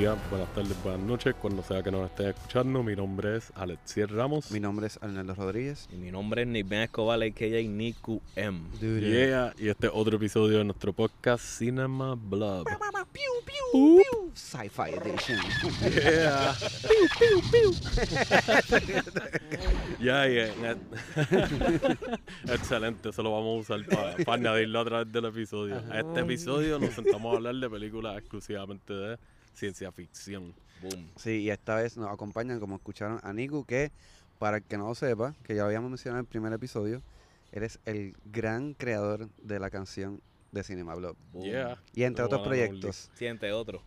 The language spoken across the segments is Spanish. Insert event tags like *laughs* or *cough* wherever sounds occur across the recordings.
días, buenas tardes, buenas noches, cuando sea que nos estén escuchando. Mi nombre es Alexier Ramos. Mi nombre es Arnaldo Rodríguez. Y mi nombre es Nick Escobar, a.k.a. Niku M. Yeah, y este es otro episodio de nuestro podcast Cinema Blood. Sci-Fi Edition. Yeah. Ya, *laughs* yeah, *laughs* Excelente, eso lo vamos a usar para añadirlo a través del episodio. A este episodio nos sentamos a hablar de películas exclusivamente de ciencia ficción. Boom. Sí, y esta vez nos acompañan, como escucharon, a Niku, que para el que no lo sepa, que ya lo habíamos mencionado en el primer episodio, eres el gran creador de la canción de Cinema Blog. Yeah. Y entre otros proyectos. Sí, entre otros.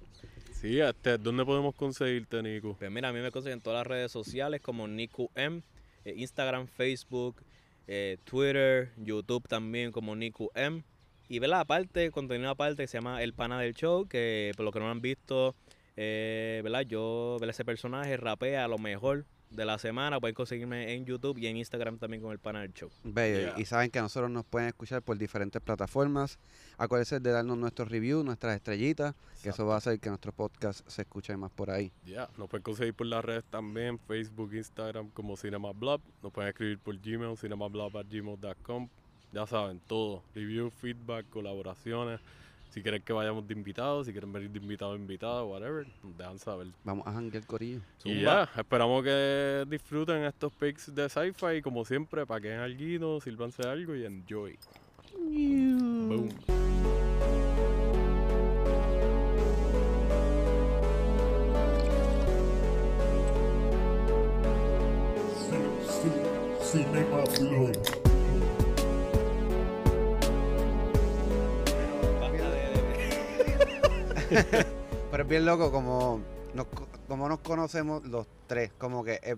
Sí, este, ¿dónde podemos conseguirte, Nico? Pues mira, a mí me consiguen en todas las redes sociales como Niku M, eh, Instagram, Facebook, eh, Twitter, YouTube también como Niku M. Y ¿verdad? aparte, contenido aparte que se llama El Pana del Show, que por lo que no han visto, eh, ¿verdad? Yo, ¿verdad? ese personaje rapea a lo mejor de la semana. Pueden conseguirme en YouTube y en Instagram también con El Pana del Show. Bello. Yeah. Y saben que nosotros nos pueden escuchar por diferentes plataformas. Acuérdense de darnos nuestros reviews, nuestras estrellitas, que eso va a hacer que nuestro podcast se escuche más por ahí. Ya, nos pueden conseguir por las redes también, Facebook, Instagram como CinemaBlob. Nos pueden escribir por Gmail, cinemablob.gmail.com. Ya saben, todo. Review, feedback, colaboraciones. Si quieren que vayamos de invitados, si quieren venir de invitado a invitado, whatever, nos dejan saber. Vamos a janguear corillo. Y ya, esperamos que disfruten estos pics de sci-fi. Como siempre, paquen algo, sírvanse algo y enjoy. Boom. Cinema. *laughs* Pero es bien loco como nos, co- como nos conocemos los tres. Como que eh,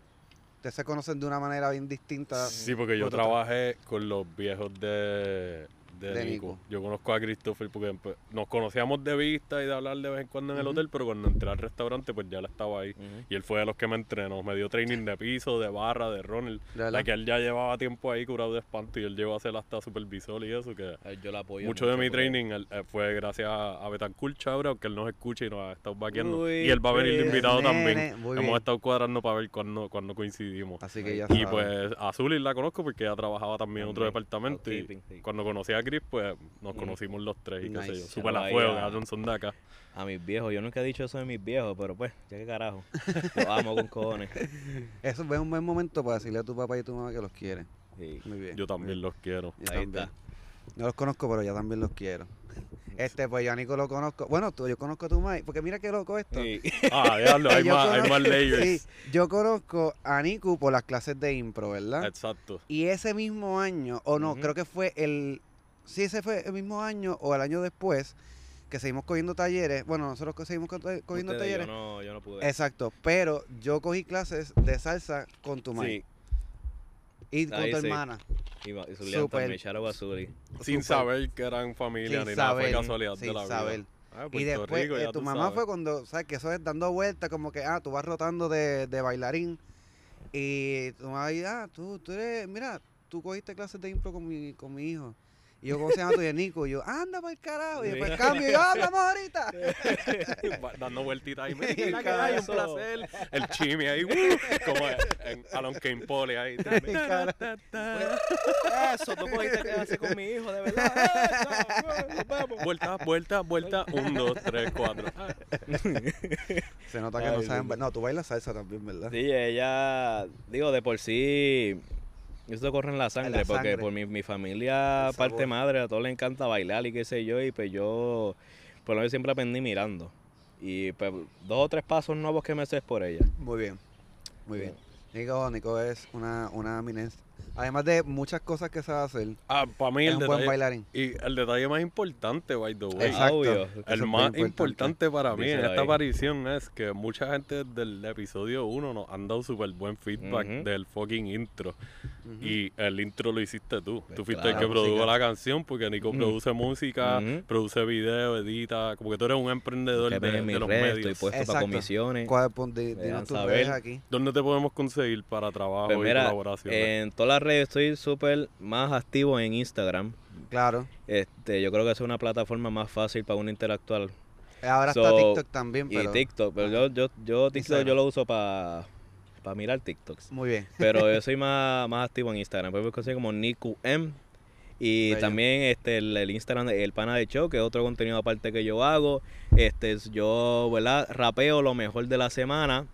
ustedes se conocen de una manera bien distinta. Sí, porque yo trabajé con los viejos de, de, De Nico. Nico. Yo conozco a Christopher porque pues, nos conocíamos de vista y de hablar de vez en cuando en el hotel, pero cuando entré al restaurante, pues ya él estaba ahí. Y él fue de los que me entrenó. Me dio training de piso, de barra, de Ronald. La que él ya llevaba tiempo ahí curado de espanto y él llegó a ser hasta supervisor y eso. que Yo la apoyo. Mucho de mi training él, eh, fue gracias a, a Betancourt Chabra, aunque él nos escuche y nos ha estado vaqueando. Uy, Y él va a venir de invitado nene, también. Hemos estado cuadrando para ver cuándo, cuándo coincidimos. Así que ya Y pues a Zully la conozco porque ella trabajaba también en otro departamento. Y cuando conocí a Chris, pues nos Mm. conocimos los tres y qué sé yo. Nice. Super a Ahí fuego, a- Johnson de acá. A mis viejos, yo nunca he dicho eso de mis viejos, pero pues, ya que carajo. Los *laughs* amo con cojones. Eso es un buen momento para decirle a tu papá y tu mamá que los quiere. Sí. Muy bien. Yo también los quiero. Yo Ahí también. está. No los conozco, pero ya también los quiero. Este, pues yo a Nico lo conozco. Bueno, tú, yo conozco a tu mamá, porque mira qué loco esto. Sí. Ah, diablo, *laughs* hay, Yo más, hay conozco- más layers. Sí, yo conozco a Nico por las clases de impro, ¿verdad? Exacto. Y ese mismo año, o no, creo que fue el. Sí, ese fue el mismo año o el año después que seguimos cogiendo talleres. Bueno, nosotros seguimos co- cogiendo Ustedes, talleres. Yo no, yo no pude. Exacto, pero yo cogí clases de salsa con tu mamá Sí. y con Ahí tu sí. hermana. Y, y Zulian Súper. también. Sin saber que eran familia Sin ni nada, fue casualidad sin de la vida. saber. Ah, Y Puerto después Rico, eh, tu mamá sabes. fue cuando, ¿sabes? Que eso es dando vueltas, como que, ah, tú vas rotando de, de bailarín. Y tu mamá ah, tú, tú eres, mira, tú cogiste clases de impro con mi, con mi hijo. Y yo, ¿cómo se llama tu? Nico? Y yo, anda para el carajo. Y después cambio y yo, hablamos ahorita. *laughs* Dando vueltitas ahí. Y Mira, que hay, un eso. placer. El chimi ahí, uh, como en Alon Kane Pole ahí. Eso, tú cogiste clase con mi hijo, de verdad. Vuelta, vuelta, vuelta. Un, dos, tres, cuatro. Se nota que Ay, no saben. No, tú bailas salsa también, ¿verdad? Sí, ella, digo, de por sí, eso corre en la sangre, la porque sangre. por mi, mi familia, parte madre, a todos les encanta bailar y qué sé yo, y pues yo, por lo menos siempre aprendí mirando. Y pues dos o tres pasos nuevos que me sé es por ella. Muy bien, muy bien. Nico, Nico es una, una eminencia, Además de muchas cosas que sabe hacer, Ah, para mí es el un buen detalle, bailarín. y el detalle más importante, by the way, Exacto. Obvio. El más importante para mí en esta ahí. aparición es que mucha gente del episodio 1 nos han dado súper buen feedback del fucking intro. Y el intro lo hiciste tú. Pues tú fuiste claro. el que produjo la canción porque Nico produce música, produce video, edita. Como que tú eres un emprendedor de, de mi los red, estoy medios. puesto Exacto. para comisiones. ¿Cuál- pon- di- Me dinos dejan tus saber. redes aquí. ¿Dónde te podemos conseguir para trabajo Pues y mira, colaboraciones? en todas las redes estoy súper más activo en Instagram. Claro. Este, yo creo que es una plataforma más fácil para uno interactuar. Ahora está TikTok también, Y pero... TikTok, pero yo, yo, yo TikTok Instagram. yo lo uso para mirar TikToks. Muy bien. Pero yo *laughs* soy más, más activo en Instagram. Puedes conseguir como Niku M. Y Bello. también este el, el Instagram de El Pana de Show, que es otro contenido aparte que yo hago. Este es- yo, ¿verdad? Rapeo lo mejor de la semana.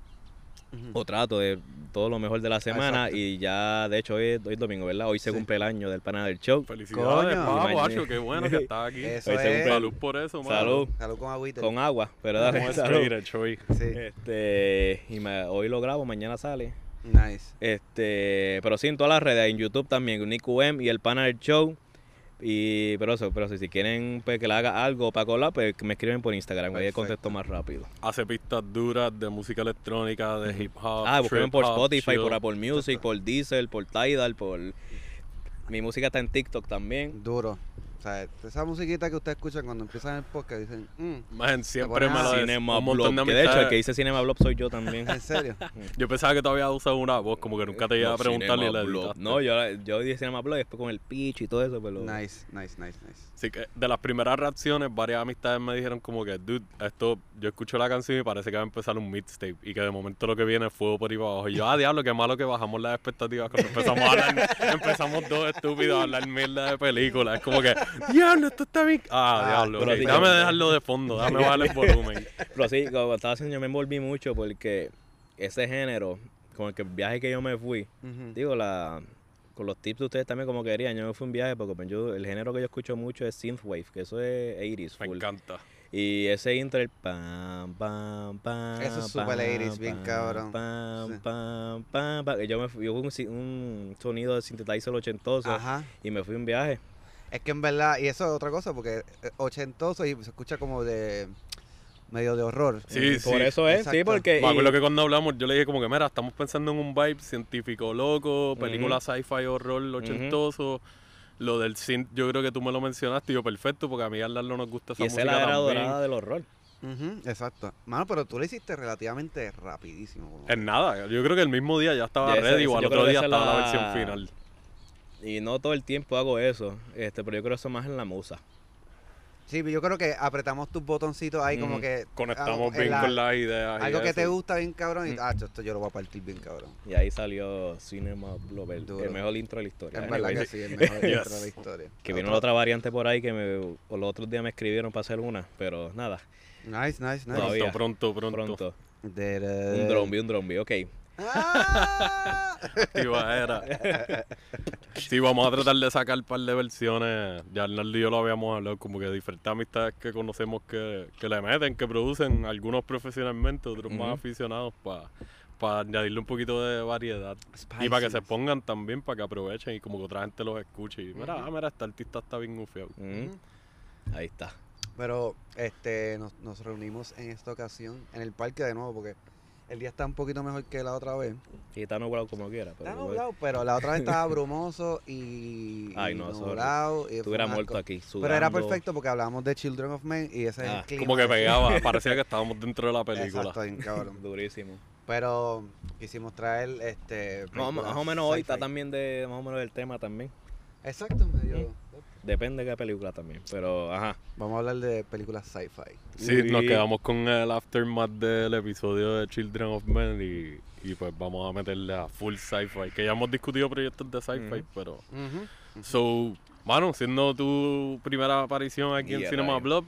O trato de todo lo mejor de la semana. Exacto. Y ya, de hecho, hoy es, hoy es domingo, ¿verdad? Hoy se Sí. cumple el año del Pana del Show. Felicidades, Coño. qué bueno que estás aquí. Eso Hoy se cumple- Salud por eso, mano. Salud. Salud con agüita. Con agua, pero dale, Como es salud. Sí. Este, y me- hoy lo grabo, mañana sale. Nice. Este, pero sí en todas las redes, en YouTube también, Nico M y el pana del show. Y, pero eso, pero si, si quieren pues, que le haga algo para colar, pues me escriben por Instagram, ahí Perfecto. contesto más rápido. Hace pistas duras de música electrónica, de hip hop. Ah, busquen por Spotify, chill. por Apple Music, por Diesel, por Tidal, por... Mi música está en TikTok también. Duro. O sea, esa musiquita que ustedes escuchan cuando empiezan el podcast dicen, mm, Man, siempre me lo. Cinema Un montón de Blob, que de hecho el que dice Cinema Blob soy yo también. ¿en serio? *laughs* *laughs* Yo pensaba que todavía usado una voz, como que nunca te iba a No, preguntar ni Cinema la Blob. editaste. No, yo, yo dije Cinema Blob y después con el pitch y todo eso, pero... nice, nice, nice, nice. Así que de las primeras reacciones, varias amistades me dijeron como que, dude, esto, yo escucho la canción y parece que va a empezar un mixtape y que de momento lo que viene es fuego por ahí para abajo. Y yo, ah, diablo, qué malo que bajamos las expectativas cuando empezamos a hablar, *laughs* empezamos dos estúpidos a hablar mierda de películas. Es como que, diablo, esto está bien. Ah, Ah, diablo, sí, déjame como- dejarlo de fondo, déjame bajar el volumen. *laughs* Pero sí, cuando estaba haciendo yo me envolví mucho porque ese género, con el que el viaje que yo me fui, digo, la con los tips de ustedes también como querían, yo me fui un viaje porque pues, yo, el género que yo escucho mucho es synthwave, que eso es 80s Me full. encanta. Y ese intro, el pam, pam, pam. Eso es super pam, 80s, bien cabrón. Pam, Sí. pam, pam, Yo me fui, yo un, un sonido de synthesizer ochentoso Ajá. y me fui un viaje. Es que en verdad, y eso es otra cosa, porque eh, ochentoso y se escucha como de medio de horror. Sí, Y por eso es, sí, porque. Me y- acuerdo que cuando hablamos, yo le dije como que, mira, estamos pensando en un vibe científico loco, película sci-fi horror ochentoso. Lo del synth, yo creo que tú me lo mencionaste y yo, perfecto, porque a mí al darlo nos gusta esa y esa es música la era también. dorada del horror. Exacto. Mano, pero tú lo hiciste relativamente rapidísimo. En nada, yo creo que el mismo día ya estaba Ya ese- ready ese- o al yo otro que día esa es estaba la la- versión final. Y no todo el tiempo hago eso, este, pero yo creo eso más en la musa. Sí, yo creo que apretamos tus botoncitos ahí como que... Conectamos ah, bien la- con las ideas. y Algo que te gusta bien cabrón y... Mm. Ah, esto yo lo voy a partir bien cabrón. Y ahí salió Cinema Blob, el, mejor intro de la historia. Es Anyway, verdad que sí, el mejor *laughs* Yes. intro de la historia. que vino la otra variante por ahí que me, o los otros días me escribieron para hacer una, pero nada, Nice, nice, nice. Todavía. Pronto, pronto, pronto. pronto. De- Un drumbi, un drumbi, ok. *laughs* ¡Ah! Activa era. Sí, vamos a tratar de sacar un par de versiones. Ya Arnaldo y yo lo habíamos hablado, como que diferentes amistades que conocemos que, que le meten, que producen, algunos profesionalmente, otros más aficionados, para añadirle un poquito de variedad. Y para que se pongan también, para que aprovechen y como que otra gente los escuche. Y mira, ah, mira, este artista está bien gufiado. Ahí está. Pero este nos, nos reunimos en esta ocasión en el parque de nuevo porque el día está un poquito mejor que la otra vez. Y está nublado como quiera. Pero Está nublado, pero la otra vez *laughs* estaba brumoso y, Ay, y no, eso nublado. y Estuviera muerto aquí, sudando. Pero era perfecto porque hablábamos de Children of Men y ese es Ah, el clima. Como que pegaba, *laughs* parecía que estábamos dentro de la película. Exacto, bien cabrón. *laughs* Durísimo. Pero quisimos traer este. Más, o- más películas o menos hoy está también de, más o menos del tema también. Exacto, medio. Depende de qué película también. Pero, ajá. Vamos a hablar de películas sci-fi. Sí, nos Y- quedamos con el aftermath del episodio de Children of Men y, y pues vamos a meterle a full sci-fi. Que ya hemos discutido proyectos de sci-fi, pero... So, mano, siendo tu primera aparición aquí en Cinema right. Blob,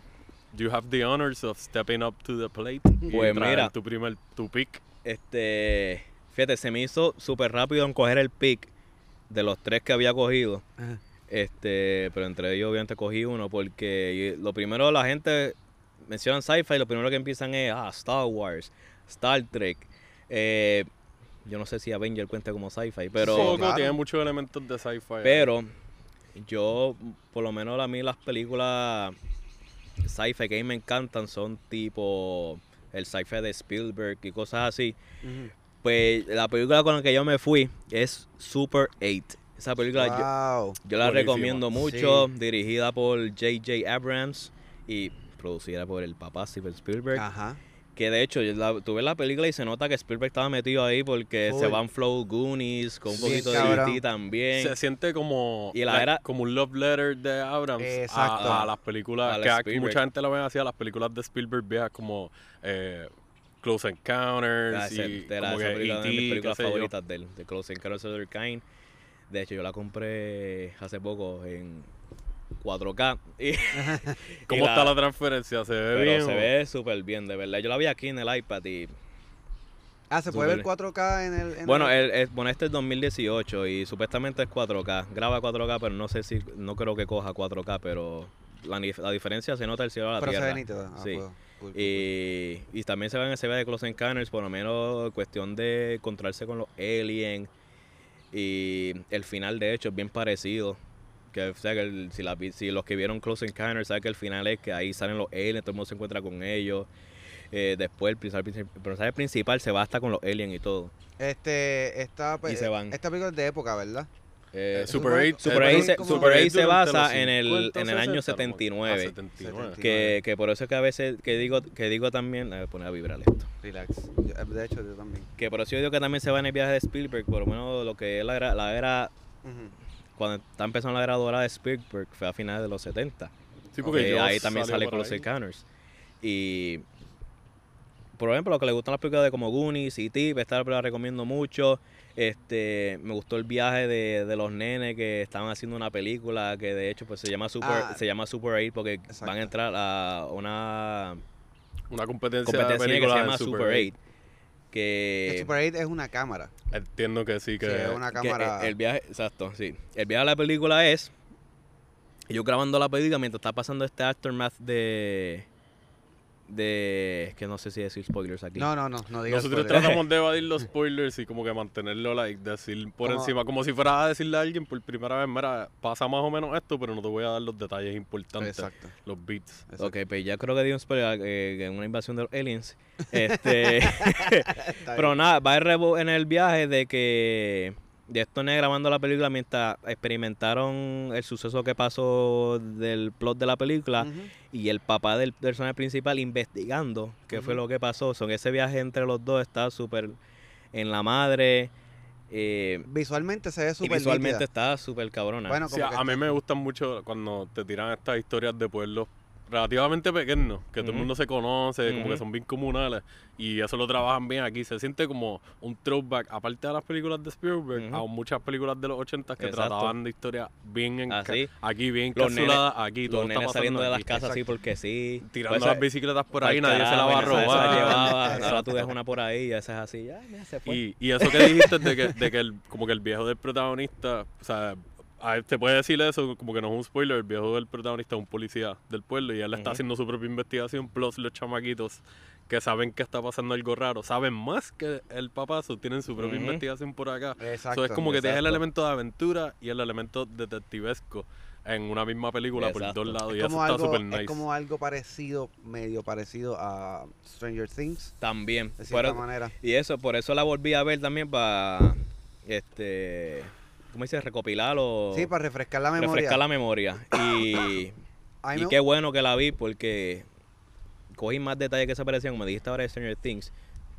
you have the honors of stepping up to the plate. y Pues traer mira. Tu primer, tu pick. Este, fíjate, se me hizo súper rápido en coger el pick de los tres que había cogido. Ajá. Este, pero entre ellos obviamente cogí uno porque lo primero la gente menciona sci-fi y lo primero que empiezan es ah, Star Wars, Star Trek. Eh, yo no sé si Avenger cuenta como sci-fi, pero... Sí, claro. tiene muchos elementos de sci-fi. Pero yo, por lo menos a mí las películas sci-fi que a mí me encantan son tipo el sci-fi de Spielberg y cosas así. Pues la película con la que yo me fui es Super 8. Esa película yo, Wow. yo la recomiendo mucho, Sí. dirigida por J.J. Abrams y producida por el papá Steven Spielberg. Ajá. Que de hecho, yo la, tú ves la película y se nota que Spielberg estaba metido ahí porque se van flow Goonies, con un poquito de. E.T. también. se siente como, Y la era- como un love letter de Abrams a, a las películas A que mucha gente la ve así a las películas de Spielberg viejas como eh, Close Encounters Ah, esa- y de la- como esa que película es de mis películas yo. favoritas de él, de Close Encounters of the Kind. De hecho, yo la compré hace poco en 4K. *laughs* Y, ¿Cómo y está la transferencia? ¿Se ve pero bien? se o- ve súper bien, de verdad. Yo la vi aquí en el iPad y... Ah, se puede ver Súper. 4K en el. en Bueno, el- el, el- bueno, este es 2018 y supuestamente es 4K. Graba 4K, pero no sé si... No creo que coja 4K, pero la, diferencia se nota del cielo a la pero se tierra. ve nítido. Ah, Sí. pues, cool, cool, cool. Y, y también se ve, se ve de Close Encounters, por lo menos cuestión de encontrarse con los aliens. Y el final, de hecho, es bien parecido. Que, o sea, que el- si, la vi- si los que vieron Close Encounters saben que el final es que ahí salen los aliens, todo el mundo se encuentra con ellos. Eh, después el personaje, princip- el personaje principal se va hasta con los aliens y todo. Este, esta, pe- Y se van. esta película es de época, ¿verdad? Eh, Eh, Super Super- 8. Super eh, 8 durante- se, como- Super 8 se durante los basa en el, 50, en el año 60, como- 79. ah, 79. Que, que por eso es que a veces que digo, que digo también, a poner a vibrar esto. Relax. Yo- De hecho, yo también. Que por eso yo digo que también se va en el viaje de Spielberg, por lo menos lo que es la era, la era cuando está empezando la era dorada de Spielberg, fue a finales de los 70. Sí, porque que Jaws ahí también sale Close. Encounters. Y por ejemplo, lo que le gustan las películas de como Goonies y Tip, esta la recomiendo mucho. Este, me gustó el viaje de, de los nenes que estaban haciendo una película que de hecho pues se llama Super Ah. se llama Super 8 porque Exacto. van a entrar a una Una competencia, competencia de que se llama Super 8 El que Super 8 es una cámara. Entiendo que sí, que... Sí, es una que cámara. el, el viaje, exacto, sí. El viaje a la película es yo grabando la película mientras está pasando este aftermath de de es que no sé si decir spoilers aquí. No, no, no, no digas Nosotros tratamos de *laughs* evadir los spoilers y como que mantenerlo, like, decir por Como- encima, como si fuera a decirle a alguien por primera vez, mira, pasa más o menos esto, pero no te voy a dar los detalles importantes, Exacto. los beats. exacto. Ok, pues ya creo que di un spoiler eh, en una invasión de los aliens. *laughs* Este, *laughs* pero nada, va el rebo en el viaje de que de estos nenes grabando la película mientras experimentaron el suceso que pasó del plot de la película y el papá del personaje principal investigando qué fue lo que pasó. Son ese viaje entre los dos está súper en la madre. eh, Visualmente se ve súper visualmente nítida. está súper cabrona. Bueno, Sí, como a, que a mí me gustan mucho cuando te tiran estas historias de pueblos relativamente pequeños, que todo el mundo se conoce, como que son bien comunales, y eso lo trabajan bien aquí. Se siente como un throwback, aparte de las películas de Spielberg, a muchas películas de los 80 que Exacto. trataban de historias bien en Así. aquí, bien Los encapsuladas, aquí, todo los está nenes saliendo de las casas así porque sí. Tirando Pues, las bicicletas por ahí, nadie se la va a robar. llevaba, *laughs* ahora tú dejas una por ahí y esa es así, ya, mira, se fue. Y, y eso que dijiste de que, de que el, como que el viejo del protagonista, o sea, te puede decir eso, como que no es un spoiler, el viejo del protagonista es un policía del pueblo y él está Ujú. haciendo su propia investigación, plus los chamaquitos que saben que está pasando algo raro, saben más que el papazo, tienen su propia Ujú. investigación por acá. Exacto. Eso es como que tienes el elemento de aventura y el elemento detectivesco en una misma película Exacto. por dos lados y es eso como, está algo, súper es nice. como algo parecido, medio parecido a Stranger Things, También. de cierta Pero- manera. y eso, por eso la volví a ver también para, este, ¿cómo dice? Recopilar o Sí, para refrescar la memoria. refrescar la memoria. *coughs* Y, y me- qué bueno que la vi porque cogí más detalles que se parecían, como dijiste ahora de Stranger Things,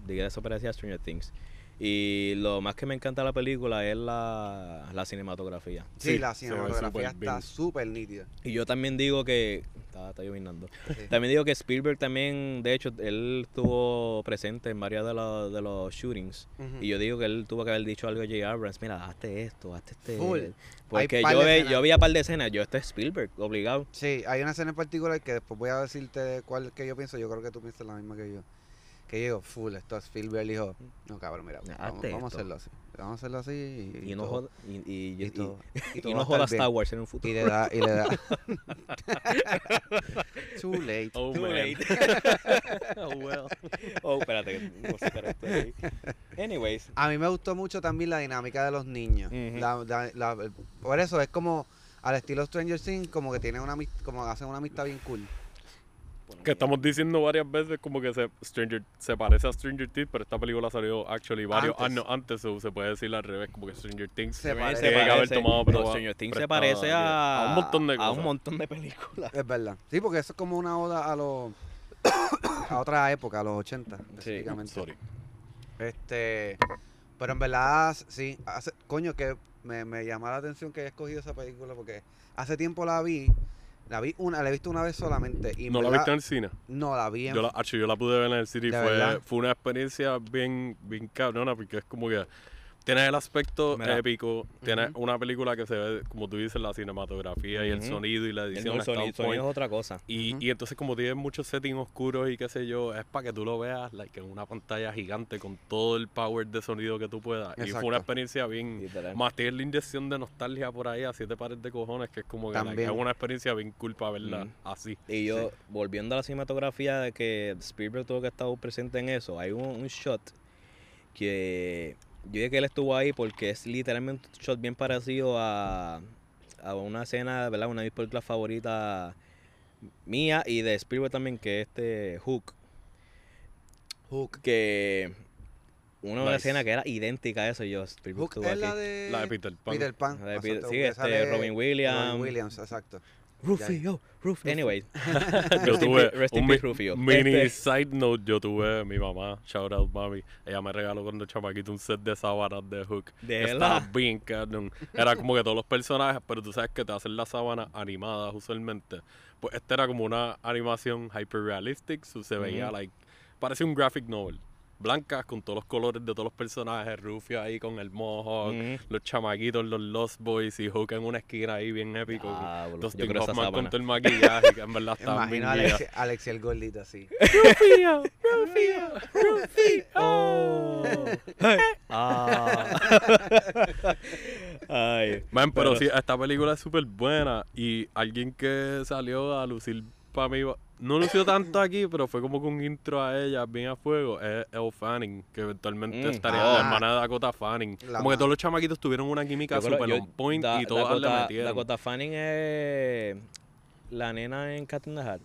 dije que eso parecía a Stranger Things. Y lo más que me encanta de la película es la, la cinematografía. Sí, Sí, la cinematografía está súper nítida. Y yo también digo que... Está, está llovinando. Sí. También digo que Spielberg también, de hecho, él estuvo presente en varios de, los- de los shootings. Y yo digo que él tuvo que haber dicho algo a J. Abrams, mira, hazte esto, hazte este... Full. Porque yo, ve- yo vi a par de escenas, yo este es Spielberg, obligado. Sí, hay una escena en particular que después voy a decirte cuál que yo pienso. Yo creo que tú piensas la misma que yo. Que yo digo, full, esto es Spielberg. Dijo, no cabrón, mira, vamos, a hacerlo así. Vamos a hacerlo así y, Y, no todo, joda- y, *laughs* no joda. Star Wars en un futuro. Y le da, y le da. *laughs* Too late. Oh, Too man. late. *laughs* oh, well. Oh, espérate, que. Anyways, A mí me gustó mucho también la dinámica de los niños. Ujú. La- la- la- por eso es como al estilo Stranger Things, como que tienen una como hacen una amistad bien cool. Que estamos diciendo varias veces como que se, Stranger, se parece a Stranger Things, pero esta película salió actually varios Antes. años antes, so se puede decir al revés, como que Stranger Things Se parece. haber tomado Stranger Things se a, a un montón de a cosas. un montón de películas. Es verdad. Sí, porque eso es como una oda a los *coughs* a otra época, a los 80, específicamente. Sorry. Este, pero en verdad, sí, hace, coño, que me, me llama la atención que haya escogido esa película porque hace tiempo la vi, la vi una, la he visto una vez solamente y ¿No la viste en el cine? No, la vi en Yo la, yo la pude ver en el cine y ¿De fue, verdad? fue una experiencia bien, bien cabrona porque es como que tienes el aspecto Mira. épico, tienes una película que se ve, como tú dices, la cinematografía y el sonido y la El, edición el on sonido, es otra cosa. Y, y entonces como tiene muchos settings oscuros y qué sé yo, es para que tú lo veas like, en una pantalla gigante con todo el power de sonido que tú puedas. Y fue una experiencia bien... Literal. Más tienes la inyección de nostalgia por ahí a siete pares de cojones, que es como que like, es una experiencia bien cool para verla así. Y yo, volviendo a la cinematografía de que Spielberg tuvo que estar presente en eso, hay un, un shot que yo dije que él estuvo ahí porque es literalmente un shot bien parecido a, a una escena, ¿verdad? Una de mis películas favoritas mía y de Spielberg también, que es este Hook. Hook. Que una, Nice. escena que era idéntica a eso, yo Spielberg Hook estuvo es la aquí. de La de Peter Pan. Peter Pan. La de exacto, Peter- sí, este, Robin Williams. Robin Williams, exacto. Rufio, Rufio. Anyway, *laughs* yo Rest in tuve rest in un peace, mi- Rufio. mini Este- side note, yo tuve mi mamá, shout out mami, ella me regaló cuando chamaquito un set de sábanas de Hook. De Estaba verdad. bien cabrón. Era como que todos los personajes, pero tú sabes que te hacen las sábanas animadas usualmente. Pues esta era como una animación hyper realistic, so se veía Ujú. like, parece un graphic novel. Blancas con todos los colores de todos los personajes, Rufio ahí con el mohawk, los chamaquitos, los Lost Boys y Hook en una esquina ahí bien épico. yo Dustin creo esa Hoffman con todo el maquillaje, que en verdad *laughs* estaba bien Imagino a. Alex, Alex el gordito así. *laughs* Rufio, Rufio, Rufio. Oh. Ah. *laughs* Ay. Man, pero, Pero- sí, esta película es súper buena y alguien que salió a lucir para mí, no lució tanto aquí, pero fue como con un intro a ella bien a fuego, es Elle Fanning, que eventualmente Mm. estaría Ah. la hermana de Dakota Fanning. La como que todos los chamaquitos tuvieron una química yo- on point Da- y todas le Dakota- metieron. Dakota Fanning es la nena en Cat in the Hat.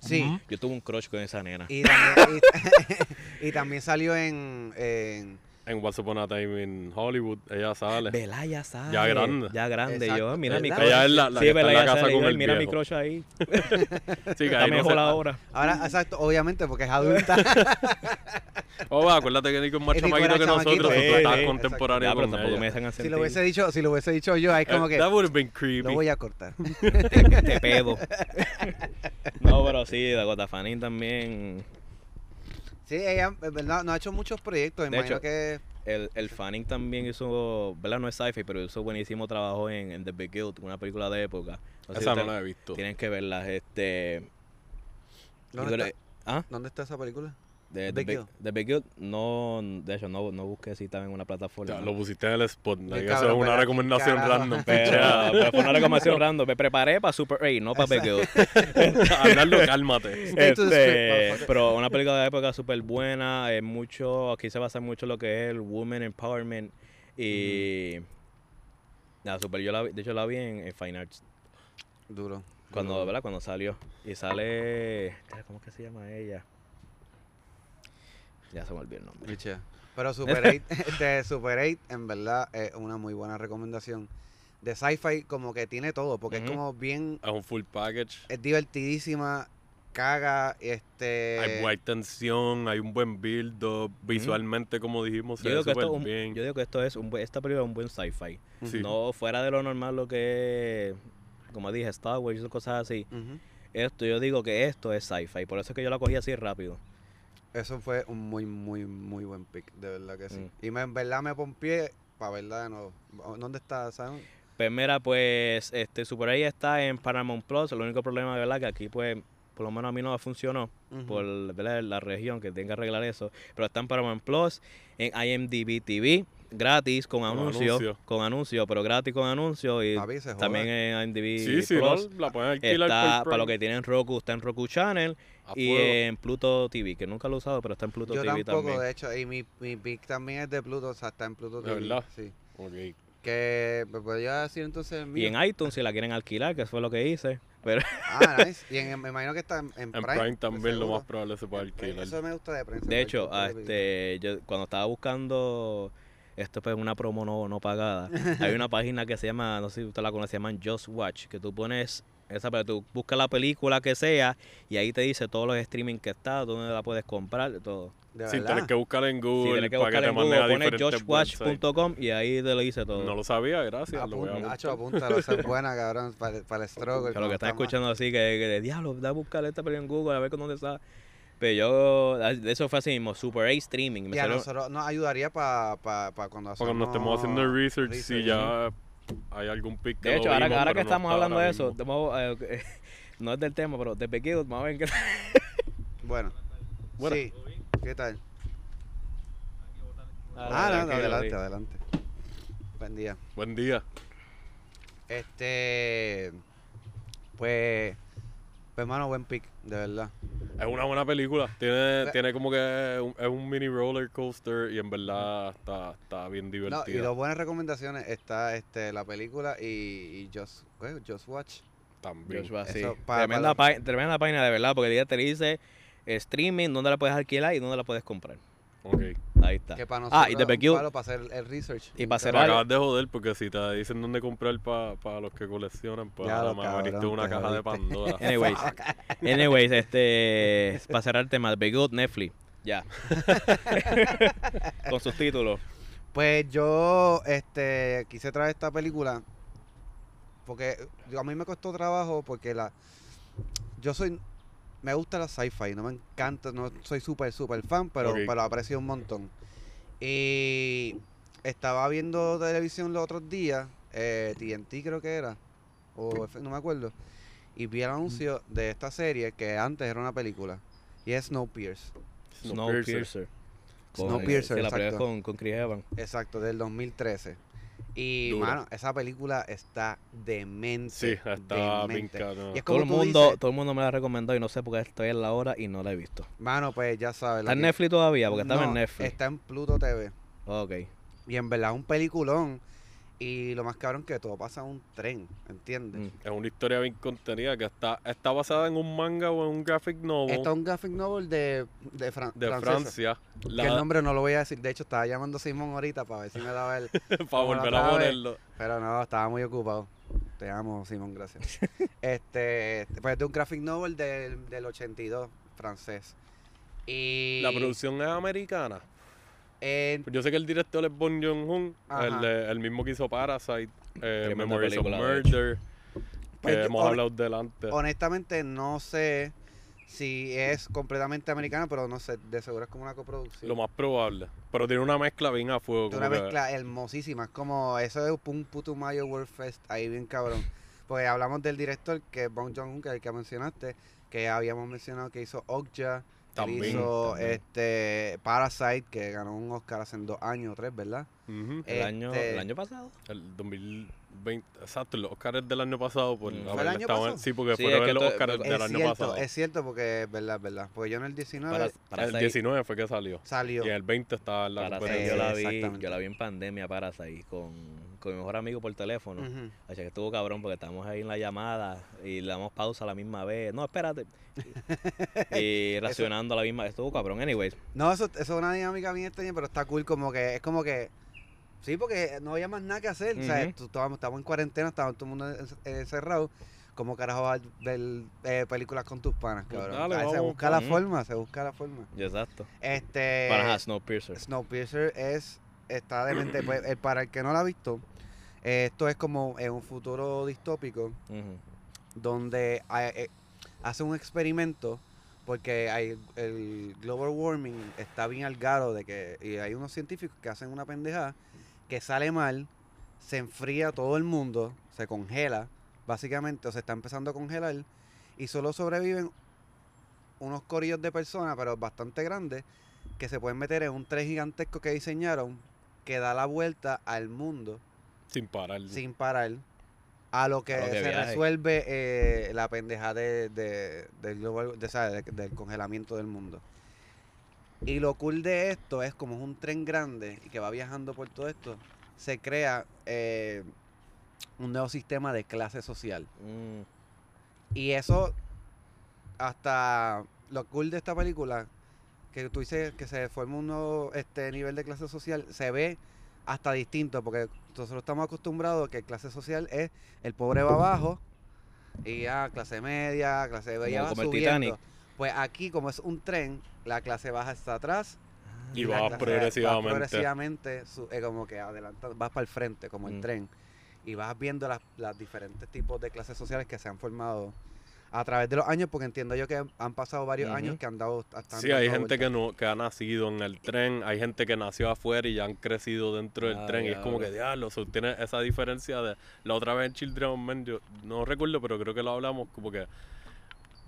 Sí. Ujú. Yo tuve un crush con esa nena. Y también, y, *laughs* y también salió en, en En Once Upon a Time in Hollywood, ella sale. Vela ya sabe. Ya grande. Ya grande. Exacto. Yo, mira mi crush. Ella es la, la sí, que está en la casa sabe. con yo, el mira mi viejo. crush ahí. *laughs* Sí, que Está ahí no mejor ahora. Ahora, exacto, obviamente, porque es adulta. *laughs* Oh, va, acuérdate que Nico es más chamaquito que nosotros, Sí, tú estás sí. contemporáneo Ya, pero con tampoco ella. me dejan si lo hubiese dicho, si lo hubiese dicho yo, es como que That would have been creepy. lo voy a cortar. Te pedo. *laughs* no, pero sí, Dakota Fanning también. Sí, ella, verdad, no ha hecho muchos proyectos. De Imagino hecho, que El, el Fanning también hizo, ¿verdad? No es sci-fi, pero hizo buenísimo trabajo en, en The Big Guild, una película de época. No sé si Esa no la he visto. Tienen que verla. Este, ¿Dónde híjole, está? ¿Ah? ¿Dónde está esa película? De, Big The, Big. The Big Guild, no, de hecho, no, no busqué si estaba en una plataforma. Ya, lo pusiste en el spot. ¿no? Eso es una recomendación Carajo. random. pero, pero fue una recomendación random. Me preparé para Super 8, no para Big Guild. *laughs* Hablarlo, cálmate. Este, pero una película de época súper buena. Es mucho, aquí se basa mucho en lo que es el woman empowerment. Y. Nada, super. Yo la vi- de hecho, la vi en, en Fine Arts. Duro. Cuando, duro. ¿verdad? Cuando salió. Y sale. ¿Cómo es que se llama ella? Ya se me olvidó el nombre. Pero *laughs* Super 8, este Super 8 en verdad es una muy buena recomendación. De sci-fi como que tiene todo, porque es como bien, Es un full package. es divertidísima, caga, este... Hay buena tensión, hay un buen build up. Visualmente, como dijimos, se Yo ve digo, que esto, súper es un- bien. yo digo que esto es un, buen- esta película es un buen sci-fi. Sí. No fuera de lo normal lo que es, como dije, Star Wars y cosas así. Esto, yo digo que esto es sci-fi. Por eso es que yo la cogí así rápido. Eso fue un muy, muy, muy buen pick, de verdad que sí. Mm. Y me, en verdad me pompié para verla de nuevo. ¿Dónde está? ¿Saben? Pues mira, pues este Super 8 está en Paramount Plus. El único problema, ¿verdad? Que aquí, pues, por lo menos a mí no funcionó por ¿verdad? la región que tenga que arreglar eso. Pero está en Paramount Plus, en IMDb TV. Gratis con Con anuncio, anuncio. con anuncio, pero gratis con anuncio y también en IMDb Sí, sí, no, la pueden alquilar Está por para los Prime. que tienen Roku, está en Roku Channel A y fuego. en Pluto TV, que nunca lo he usado, pero está en Pluto Yo TV tampoco, también. de hecho, y mi, mi pick también es de Pluto, o sea, está en Pluto ¿De TV. verdad? Sí. Ok. Que, pues podría decir entonces mío. Y en iTunes si la quieren alquilar, que fue lo que hice. Pero Ah, nice. Y en, me imagino que está en, en En Prime. Prime también lo más probable se puede alquilar. Eso me gusta de prensa. de hecho, este, yo cuando estaba buscando esto fue una promo no, no pagada. Hay una *laughs* página que se llama, no sé si usted la conoce, se llama Just Watch, que tú pones esa pero tú buscas la película que sea y ahí te dice todos los streaming que está, dónde la puedes comprar, todo. De Sí, tienes que buscar en Google tienes que para buscar que te en mande a Google, pones joshwatch.com y ahí te lo dice todo. No lo sabía, gracias. lo voy a Apunta, buscar. Hacho, apúntalo, es *laughs* buena, cabrón, para, para el struggle. Que lo que están escuchando así, que, que de diablo, da a buscar esta película en Google a ver con dónde está. Pero yo, de eso fue así mismo, Super A Streaming. Me Y a salió- nosotros nos ayudaría para pa, pa cuando Para cuando estemos haciendo el research, si ya hay algún pick que De lo hecho, ahora, vimos, ahora que no estamos hablando de eso, eh, *laughs* no es del tema, pero de pequeño, vamos a ver qué Bueno. Bueno. Sí. ¿Qué tal? Ah, Ah, no, adelante, adelante. Buen día. Buen día. Este. Pues. Pues, hermano, buen pick, de verdad. Es una buena película. Tiene, tiene como que un, es un mini roller coaster y en verdad está, está bien No, divertida. y dos buenas recomendaciones está este la película y, y Just, ¿qué? Just Watch. También. Joshua, sí. Eso, pa- tremenda, pa- pa- tremenda página de verdad, porque ella te dice streaming, dónde la puedes alquilar y dónde la puedes comprar. Ok. Ahí está. Que para nosotros Ah, y de palo para hacer el research. Y para hacer algo. acabas de joder porque si te dicen dónde comprar para los que coleccionan, pues Ya lo me abriste cabrón, una te caja de jodiste. Pandora. *laughs* Anyways, anyways, este, para cerrar el tema, The Good Netflix, ya. *laughs* Con sus títulos. Pues yo este quise traer esta película porque a mí me costó trabajo porque la yo soy me gusta la sci-fi, no me encanta, no soy súper súper fan, pero pero aprecio un montón. Y estaba viendo televisión los otros días, eh, TNT creo que era o F- no me acuerdo, y vi el anuncio de esta serie que antes era una película y es Snowpiercer. Snowpiercer. Snowpiercer. Snowpiercer, Sí, la pelea exacto. con, con Chris Evans. Exacto, del 2013. Y, Dura. mano, esa película está demente. Sí, está demente. cabrón. Y es Todo el, mundo, dices, todo el mundo me la recomendó y no sé por qué estoy en la hora y no la he visto. mano, pues ya sabes. ¿Está en Netflix todavía? Porque estaba en No, Netflix. Está en Pluto TV. Ok. Y en verdad, un peliculón. Y lo más cabrón que todo pasa en un tren, ¿entiendes? Mm. Es una historia bien contenida que está, está basada en un manga o en un graphic novel Está un graphic novel de, de, Fran- de francesa, Francia. Que el nombre no lo voy a decir. De hecho, estaba llamando a Simón ahorita para ver si me daba el. *laughs* para volver a otra vez. ponerlo. Pero no, estaba muy ocupado. Te amo, Simón, gracias. *laughs* este, pues de un graphic novel del, del 82, francés. Y La producción es americana. En- Yo sé que el director es Bon Joon-ho, el, mismo que hizo Parasite, eh, Memories of película. Murder, Pues que yo- hemos hablado delante. honestamente no sé si es completamente americana, pero no sé, de seguro es como una coproducción. Lo más probable. Pero tiene una mezcla bien a fuego. Es una que- mezcla hermosísima, es como eso es un puto Mayo World Fest ahí bien cabrón. *laughs* Porque hablamos del director que es Bong Joon-ho, que es el que mencionaste, que habíamos mencionado que hizo Okja, También, hizo también. este Parasite, que ganó un Oscar hace dos años o tres, ¿verdad? Ujú. El, año, Este- el año pasado. El 2020, exacto, los Oscars del año pasado. Por Mm. ¿Fue el año estado en- pasado? sí, porque Sí, fueron los Oscars es del es año cierto, pasado. es cierto porque es verdad, verdad. Porque yo en el 19 Para, para el 19 fue que salió. salió. Y en el 20 estaba en la Parasite, competencia. yo, la vi, Exactamente. yo la vi en pandemia Parasite con, con mi mejor amigo por teléfono. Ujú. Así que estuvo cabrón porque estamos ahí en la llamada y le damos pausa a la misma vez. No, espérate. *laughs* y racionando a la misma vez. Estuvo cabrón. Anyways, No, eso, eso es una dinámica bien extraña, pero está cool como que es como que sí, porque no había más nada que hacer, o sea, tú- estábamos, estábamos en cuarentena, estábamos todo el mundo en- encerrado, como carajo vas a ver eh, películas con tus panas, Pues cabrón. dale, se busca la forma, se busca la forma. exacto. Este para Snowpiercer. Snowpiercer es está demente, pues, para el que no la ha visto, esto es como en un futuro distópico donde hay- eh, hace un experimento porque hay, el global warming está bien al garo de que y hay unos científicos que hacen una pendejada que sale mal, se enfría todo el mundo, se congela, básicamente, o se está empezando a congelar y solo sobreviven unos corillos de personas, pero bastante grandes, que se pueden meter en un tren gigantesco que diseñaron que da la vuelta al mundo Sin parar. sin parar a lo que, A lo que se viaje. resuelve eh, la pendeja de, de- del, global- de- ¿sabes? de- del congelamiento del mundo. Y lo cool de esto es como es un tren grande y que va viajando por todo esto, se crea eh, un nuevo sistema de clase social. Mm, Y eso, hasta lo cool de esta película, que tú dices que se forma un nuevo este, nivel de clase social, se ve hasta distinto, porque nosotros estamos acostumbrados que clase social es el pobre va abajo, y ya clase media, clase media Como- va como el subiendo. Titanic. Pues aquí, como es un tren, la clase baja está atrás. Y la va clase progresivamente. progresivamente, su- eh, como que adelanta, vas para el frente, como el Mm. tren. Y vas viendo las diferentes tipos de clases sociales que se han formado a través de los años, porque entiendo yo que han pasado varios años que han dado... están Sí, hay gente que, no, que ha nacido en el tren, hay gente que nació afuera y ya han crecido dentro del Ah, tren. Y es como que, diablo. tiene esa diferencia de... La otra vez en Children of Men, yo no recuerdo, pero creo que lo hablamos, como que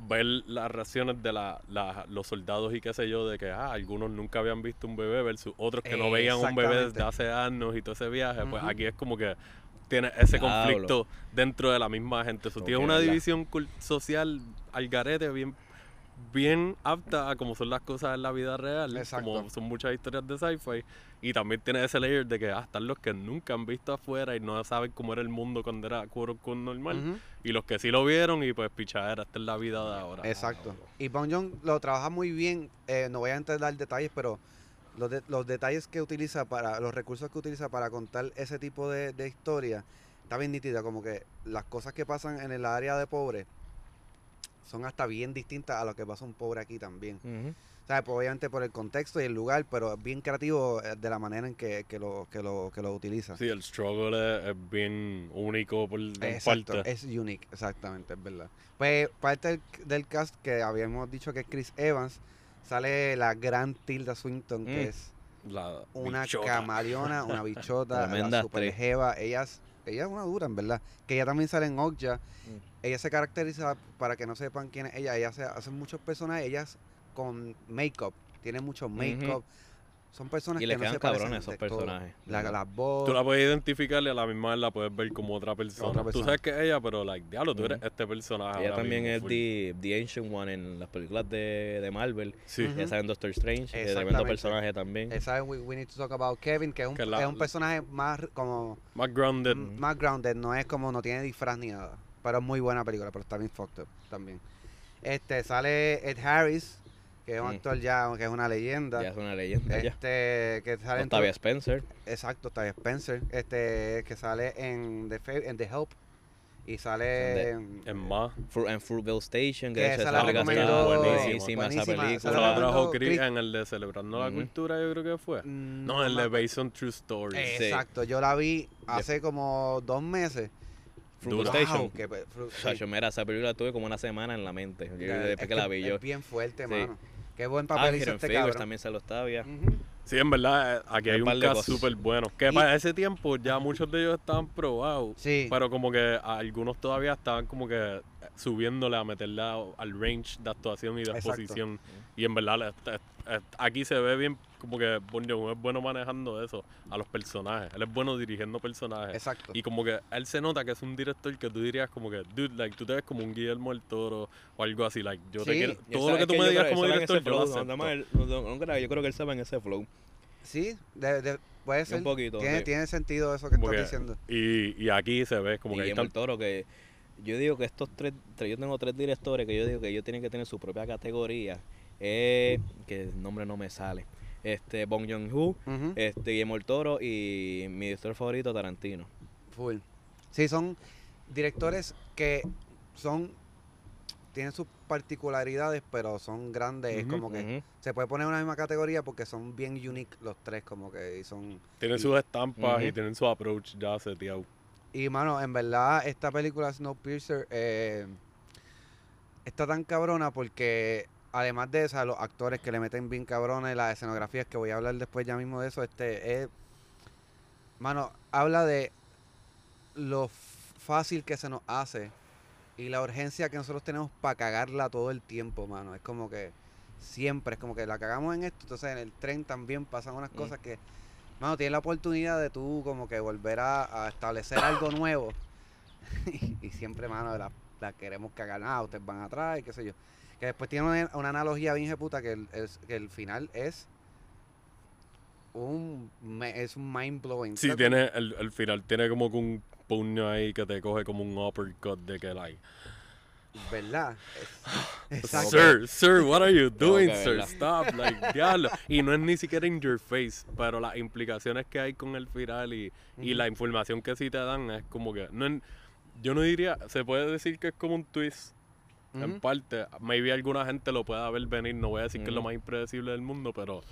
ver las reacciones de la, la- los soldados y qué sé yo, de que ah, algunos nunca habían visto un bebé versus otros que no veían un bebé desde hace años y todo ese viaje. Pues aquí es como que tiene ese conflicto dentro de la misma gente. So, Ok, tiene una ¿verdad? división cul- social al garete bien bien apta a como son las cosas en la vida real, Exacto. como son muchas historias de sci-fi, y también tiene ese layer de que ah, están los que nunca han visto afuera y no saben cómo era el mundo cuando era unquote, normal, Ujú, y los que sí lo vieron y pues pichadera, esta es la vida de ahora. Exacto. Y Bong Joon lo trabaja muy bien, eh, no voy a entrar dar detalles, pero los, de- los detalles que utiliza para, los recursos que utiliza para contar ese tipo de, de historia, está bien nítida, como que las cosas que pasan en el área de pobre son hasta bien distintas a lo que pasa un pobre aquí también. ujú. O sea, pues, obviamente por el contexto y el lugar, pero es bien creativo eh, de la manera en que, que lo, que lo, que lo utiliza. Sí, el struggle es, es bien único por Exacto, parte. es unique, exactamente, es verdad. Pues parte del, del cast que habíamos dicho que es Chris Evans, sale la gran Tilda Swinton, que Mm. es La una bichota. camaleona, una bichota, la super jeva. Ella es, ella es una dura, en verdad. Que ella también sale en Okja. Mm. Ella se caracteriza, para que no sepan quién es ella, ella hace, hace muchos personajes, ellas con make-up, tiene mucho make-up. Son personas Y que le no quedan se parecen cabrones esos de todo. personajes. La, las voz. Tú la puedes identificar y a la misma vez la puedes ver como otra persona. Otra Tú persona. sabes que es ella, pero, like, diablo, tú eres este personaje. Ella ahora también mismo, es full. the, the Ancient One en las películas de, de Marvel. Sí. Ujú. Ella sale en Doctor Strange, eh, tremendo Exactamente. personaje también. Esa es we, We Need to Talk About Kevin, que es un, Que la- es un personaje más como Más grounded. m- más grounded, no es como no tiene disfraz ni nada. Pero es muy buena película, pero está bien fucked up también. Este sale Ed Harris, que es un actor ya que es una leyenda. Ya es una leyenda. ya. Este que sale en Octavia todo- Spencer. exacto, Octavia Spencer, este que sale en The Fa- en The Help y sale en, Es más. Fru- en Fruitvale Station, que Que esa la recomendó- buenísima, buenísima, esa película. La la trajo Chris en el de Celebrando la. Cultura, yo creo que fue. Mm, No, el me de. Based on True Stories. Sí. Exacto, yo la vi hace como dos meses. Fruitvale Dura. Station. Wow, que mira, esa película tuve como una semana en la mente. Yo, después es que la vi yo. Es bien fuerte, Sí. mano. Qué buen Ah, papel hizo Hidden este cabrón. también se lo Octavia. Ujú. Sí, en verdad, aquí hay Un cosas. súper bueno. Que Y- para ese tiempo ya muchos de ellos estaban probados. Sí. Pero como que algunos todavía estaban como que subiéndole a meterle a- al range de actuación y de Exacto. exposición. Y en verdad, aquí se ve bien como que Bon Joon es bueno manejando eso, a los personajes. Él es bueno dirigiendo personajes. Exacto. Y como que él se nota que es un director que tú dirías como que, dude, like, tú te ves como un Guillermo del Toro o algo así, like, yo te quiero, todo lo que tú me digas como director, yo lo no, no, no, yo creo que él sabe en ese flow. Sí, de- de- puede ser. Un poquito. tiene, sí. tiene sentido eso que Como estás que- diciendo. Y, y aquí se ve como y que Guillermo del Toro que yo digo que estos tres, tres- yo tengo tres directores que yo digo que ellos tienen que tener su propia categoría eh, que el nombre no me sale este Bong Joon-ho este Guillermo del Toro y mi director favorito Tarantino Full. Sí, son directores que son. Tienen sus particularidades, pero son grandes. Es como que se puede poner en una misma categoría porque son bien unique los tres, como que son. tienen y- sus estampas y tienen su approach ya seteado. Y mano, en verdad, esta película Snowpiercer eh, está tan cabrona porque además de eso, los actores que le meten bien cabrones, las escenografías que voy a hablar después ya mismo de eso, este es. Mano, habla de lo fácil que se nos hace y la urgencia que nosotros tenemos para cagarla todo el tiempo, mano. Es como que siempre, es como que la cagamos en esto, entonces en el tren también pasan unas Mm. cosas que Mano, tienes la oportunidad de tú como que volver a, a establecer algo nuevo. y, *laughs* y siempre, mano, la, la queremos cagar. Ah, ustedes van atrás y qué sé yo. Que después tiene una, una analogía bien ejecuta que el, que el final es un, es un mind blowing. Sí, tiene, el, el final tiene como que un puño ahí que te coge como un uppercut de que like. ¿Verdad? Es- exacto. Sir, sir, what are you doing, sir? Stop, like, diablo. Y no es ni siquiera in your face, pero las implicaciones que hay con el final y, y la información que sí te dan es como que. No, en- yo no diría, se puede decir que es como un twist. En parte, maybe alguna gente lo pueda ver venir. No voy a decir que es lo más impredecible del mundo, pero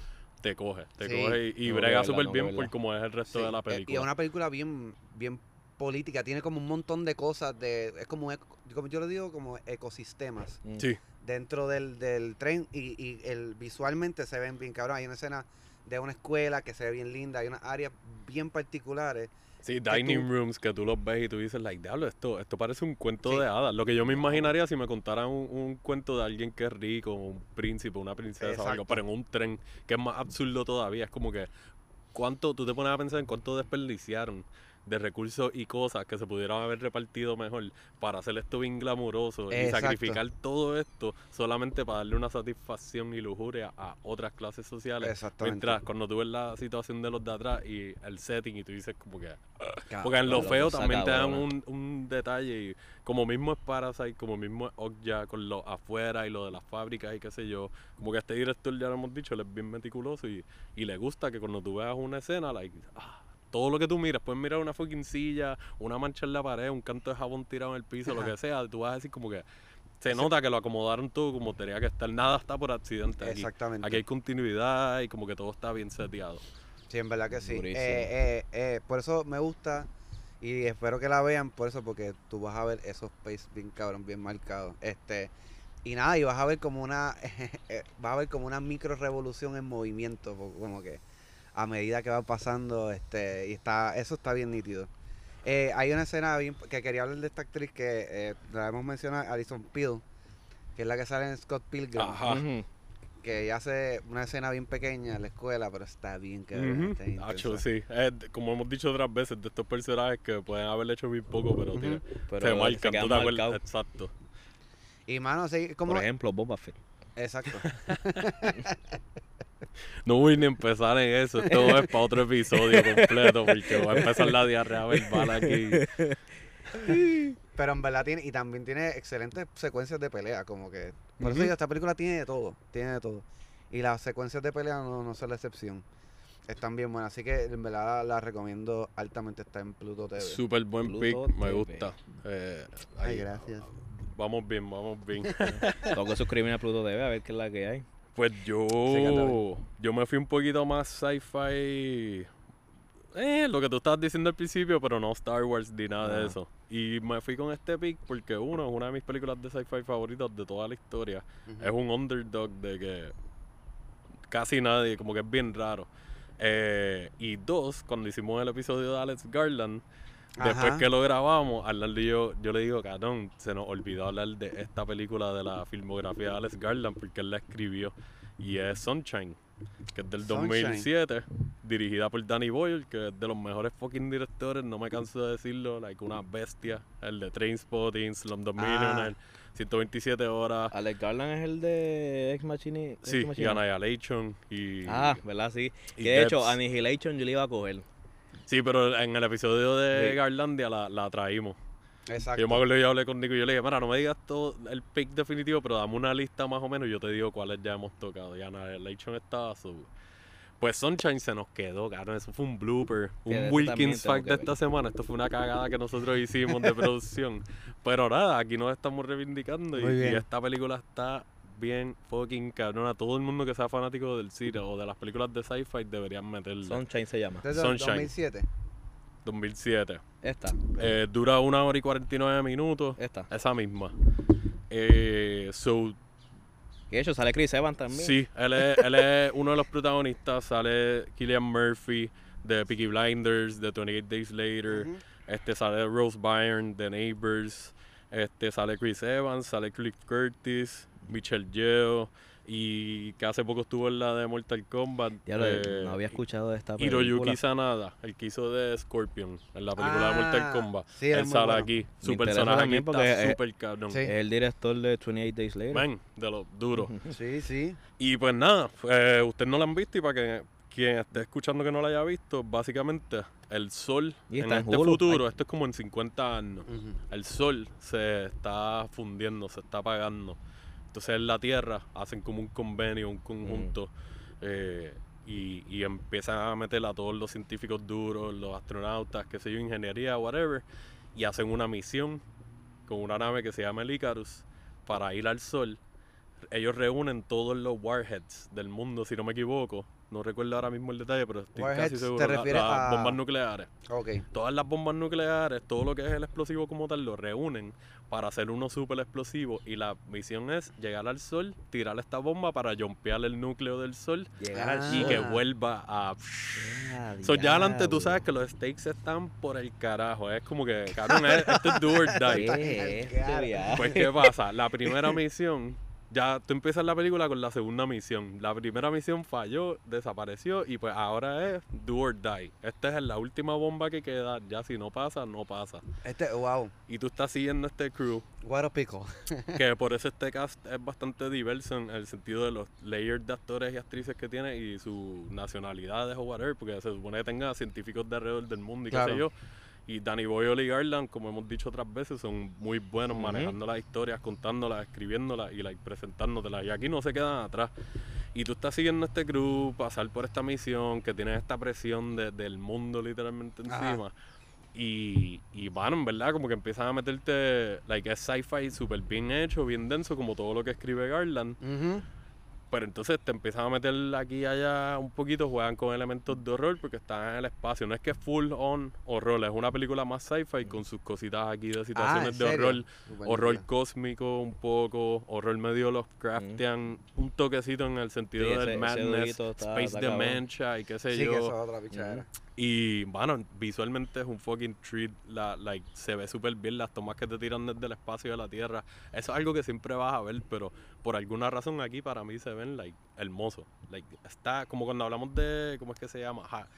te coge, te Sí. coge y, y No, que brega súper no, bien por como es el resto Sí, de la eh, Y película. es una película bien, bien política. Tiene como un montón de cosas. de Es como, como yo lo digo, como ecosistemas. Mm. Sí, dentro del, del tren y, y el, visualmente se ven bien cabrón. Hay una escena de una escuela que se ve bien linda, hay unas áreas bien particulares. Sí, dining tú- rooms que tú los ves y tú dices, like, diablo, esto, esto parece un cuento Sí. de hadas. Lo que yo me imaginaría si me contaran un, un cuento de alguien que es rico, un príncipe, una princesa o algo, Exacto. pero en un tren, que es más absurdo todavía. Es como que, ¿cuánto, tú te pones a pensar en cuánto desperdiciaron de recursos y cosas que se pudieran haber repartido mejor para hacer esto bien glamuroso y sacrificar todo esto solamente para darle una satisfacción y lujuria a otras clases sociales? Exactamente. Mientras cuando tú ves la situación de los de atrás y el setting y tú dices como que... Cabrón. Porque en lo feo también te dan un, un detalle y como mismo es Parasite, como mismo es Okja con lo afuera y lo de las fábricas y qué sé yo, como que este director ya lo hemos dicho, él es bien meticuloso y, y le gusta que cuando tú veas una escena, like, ah, todo lo que tú miras, puedes mirar una fucking silla, una mancha en la pared, un canto de jabón tirado en el piso, lo que sea, tú vas a decir como que se nota que lo acomodaron todo como tenía que estar, nada está por accidente aquí. Exactamente. Aquí hay continuidad y como que todo está bien seteado. Sí, en verdad que sí. Eh, eh, eh, por eso me gusta y espero que la vean, por eso, porque tú vas a ver esos pace bien cabrón, bien marcados. Este, y nada, y vas a ver como una, *laughs* vas a ver como una micro revolución en movimiento, como que a medida que va pasando, este, y está, eso está bien nítido. Eh, hay una escena bien, que quería hablar de esta actriz que eh, la hemos mencionado, Alison Peel, que es la que sale en Scott Pilgrim, Ajá. Que ella hace una escena bien pequeña en la escuela, pero está bien que Ujú. Hacho, sí. Es de- como hemos dicho otras veces, de estos personajes que pueden haber hecho bien poco, pero Ujú. tiene- Pero se marcan. quedan ¿tú te acuerdas? Exacto. Y mano, sí, como Por ejemplo, Boba Fett. Exacto. *laughs* *laughs* No voy ni a empezar en eso. Esto es para otro episodio completo, porque voy a empezar la diarrea verbal aquí. Pero en verdad tiene, y también tiene excelentes secuencias de pelea, como que. Por eso digo, esta película tiene de todo, tiene de todo. Y las secuencias de pelea no, no son la excepción. Están bien buenas, así que en verdad la, la recomiendo altamente, está en Pluto TV. Súper buen Pluto pick, me gusta. Eh, Ay, gracias. Vamos bien, vamos bien. *laughs* Tengo que suscribirme a Pluto TV a ver qué es la que hay. Pues yo, yo me fui un poquito más sci-fi. Eh, lo que tú estabas diciendo al principio, pero no Star Wars ni nada de Ajá. eso. Y me fui con este pick porque uno, es una de mis películas de sci-fi favoritas de toda la historia. Es un underdog de que casi nadie, como que es bien raro. Eh, y dos, cuando hicimos el episodio de Alex Garland, después Ajá. que lo grabamos, Arnaldo y yo, yo le digo, cabrón, se nos olvidó hablar de esta película de la filmografía de Alex Garland porque él la escribió. Y es Sunshine, que es del Sunshine. 2007, dirigida por Danny Boyle, que es de los mejores fucking directores, no me canso de decirlo, like una bestia. El de Trainspotting, Slumdog Ah. Millionaire, 127 horas. Alex Garland es el de Ex Machina. Sí, Ex y. Annihilation y... Ah, ¿verdad? Sí. y Que de hecho, Debs. Annihilation yo le iba a coger. Sí, pero en el episodio de Sí. Garlandia la, la traímos. Exacto. Yo me acuerdo que yo hablé con Nico y yo le dije, mira, no me digas todo el pick definitivo, pero dame una lista más o menos y yo te digo cuáles ya hemos tocado. Y Annihilation estaba su... Pues Sunshine se nos quedó, cabrón. Eso fue un blooper, un Wilkins fact de esta semana. Esto fue una cagada que nosotros hicimos de *laughs* producción. Pero nada, aquí nos estamos reivindicando y, y esta película está bien fucking cabrona. Todo el mundo que sea fanático del cine o de las películas de sci-fi deberían meterla. Sunshine se llama. Desde el Sunshine. 2007. 2007. Esta. Eh, dura una hora y 49 minutos. Esta. Esa misma. Eh, so, Que de hecho sale Chris Evans también. sí, él es, él es uno de los protagonistas. Sale Killian Murphy de Peaky Blinders, de 28 Days Later. Este sale Rose Byrne de Neighbors. Este sale Chris Evans, sale Cliff Curtis, Michelle Yeoh, y que hace poco estuvo en la de Mortal Kombat. Ya lo, eh, no había escuchado de esta película. Hiroyuki Sanada, el que hizo de Scorpion en la película de Ah, Mortal Kombat. sí, Él sale bueno. aquí. Su personaje aquí está eh, súper cabrón. Sí. Es el director de 28 Days Later. Ven, de los duros. *laughs* Sí, sí. Y pues nada, eh, ustedes no la han visto y para que quien esté escuchando que no la haya visto, básicamente el sol Y en este Hulu. futuro, Ay. esto es como en 50 años, el sol se está fundiendo, se está apagando. Entonces en la Tierra hacen como un convenio, un conjunto, eh, y, y empiezan a meter a todos los científicos duros, los astronautas, qué sé yo, ingeniería, whatever, y hacen una misión con una nave que se llama el Icarus para ir al sol. Ellos reúnen todos los warheads del mundo, si no me equivoco. No recuerdo ahora mismo el detalle, pero estoy Warheads, casi seguro. ¿te La- refieres las a- bombas nucleares. Ok. Todas las bombas nucleares, todo lo que es el explosivo como tal, lo reúnen para hacer uno super explosivo. Y la misión es llegar al sol, tirar esta bomba para jumpear el núcleo del sol Llegar y sol. que vuelva a. Ah, So, ya adelante tú sabes que los stakes están por el carajo. Es como que, cabrón, es- esto es do. *laughs* Pues, ¿qué pasa? La primera misión, ya tú empiezas la película con la segunda misión. La primera misión falló, desapareció y pues ahora es do or die. Esta es la última bomba que queda. Ya si no pasa, no pasa. Este, wow. Y tú estás siguiendo este crew, Guaro pico. *laughs* que por eso este cast es bastante diverso en el sentido de los layers de actores y actrices que tiene y sus nacionalidades o whatever, porque se supone que tenga científicos de alrededor del mundo y Claro. qué sé yo. Y Danny Boyle y Garland, como hemos dicho otras veces, son muy buenos Ujú. manejando las historias, contándolas, escribiéndolas y like, presentándotelas. Y aquí no se quedan atrás. Y tú estás siguiendo este crew, pasar por esta misión, que tienes esta presión de- del mundo literalmente Ajá. encima. Y, y bueno, en verdad, como que empiezan a meterte, like, es sci-fi súper bien hecho, bien denso, como todo lo que escribe Garland. Ujú. Pero entonces te empiezan a meter aquí y allá un poquito, juegan con elementos de horror porque están en el espacio. No es que es full on horror, es una película más sci-fi con sus cositas aquí de situaciones Ah, ¿en de horror. Horror cósmico un poco, horror medio Lovecraftian, un toquecito en el sentido Sí, ese- del ese madness, está- space está dementia y qué sé Sí, que yo. eso es otra pichadera. Y bueno, visualmente es un fucking treat. La, like, se ve súper bien las tomas que te tiran desde el espacio de la Tierra. Eso es algo que siempre vas a ver, pero por alguna razón aquí para mí se ven like hermosos. Like, está como cuando hablamos de. ¿Cómo es que se llama? Ajá.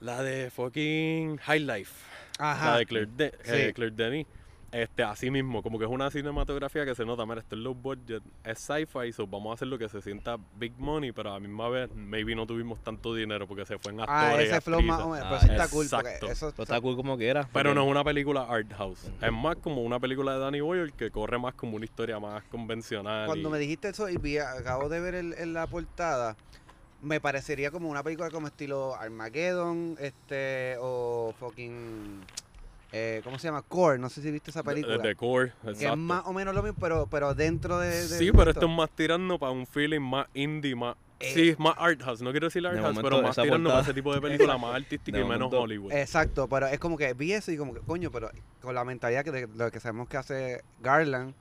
La de fucking High Life. Ajá. La de Claire, De- eh, Sí. Claire Denis. Este, así mismo, como que es una cinematografía que se nota, mira, esto es low budget, es sci-fi, so vamos a hacer lo que se sienta big money, pero a la misma vez, maybe no tuvimos tanto dinero porque se fue en actores Ah, ese flow más o menos. Ah, Pero sí está cool. exacto. Porque eso Pero está cool como quiera. Pero no es una película art house, es más como una película de Danny Boyle que corre más como una historia más convencional. Cuando y- me dijiste eso y vi, acabo de ver el- en la portada, me parecería como una película como estilo Armageddon, este, o fucking, eh, ¿cómo se llama? Core, no sé si viste esa película. de core, que es exacto. más o menos lo mismo, pero, pero dentro de... de- Sí, pero esto es más tirando para un feeling más indie, más... Eh, sí, más art house, no quiero decir art de house, momento pero más tirando para portada- ese tipo de película más artística de y menos Hollywood. Exacto, pero es como que vi eso y como que, coño, pero con la mentalidad que de lo que sabemos que hace Garland,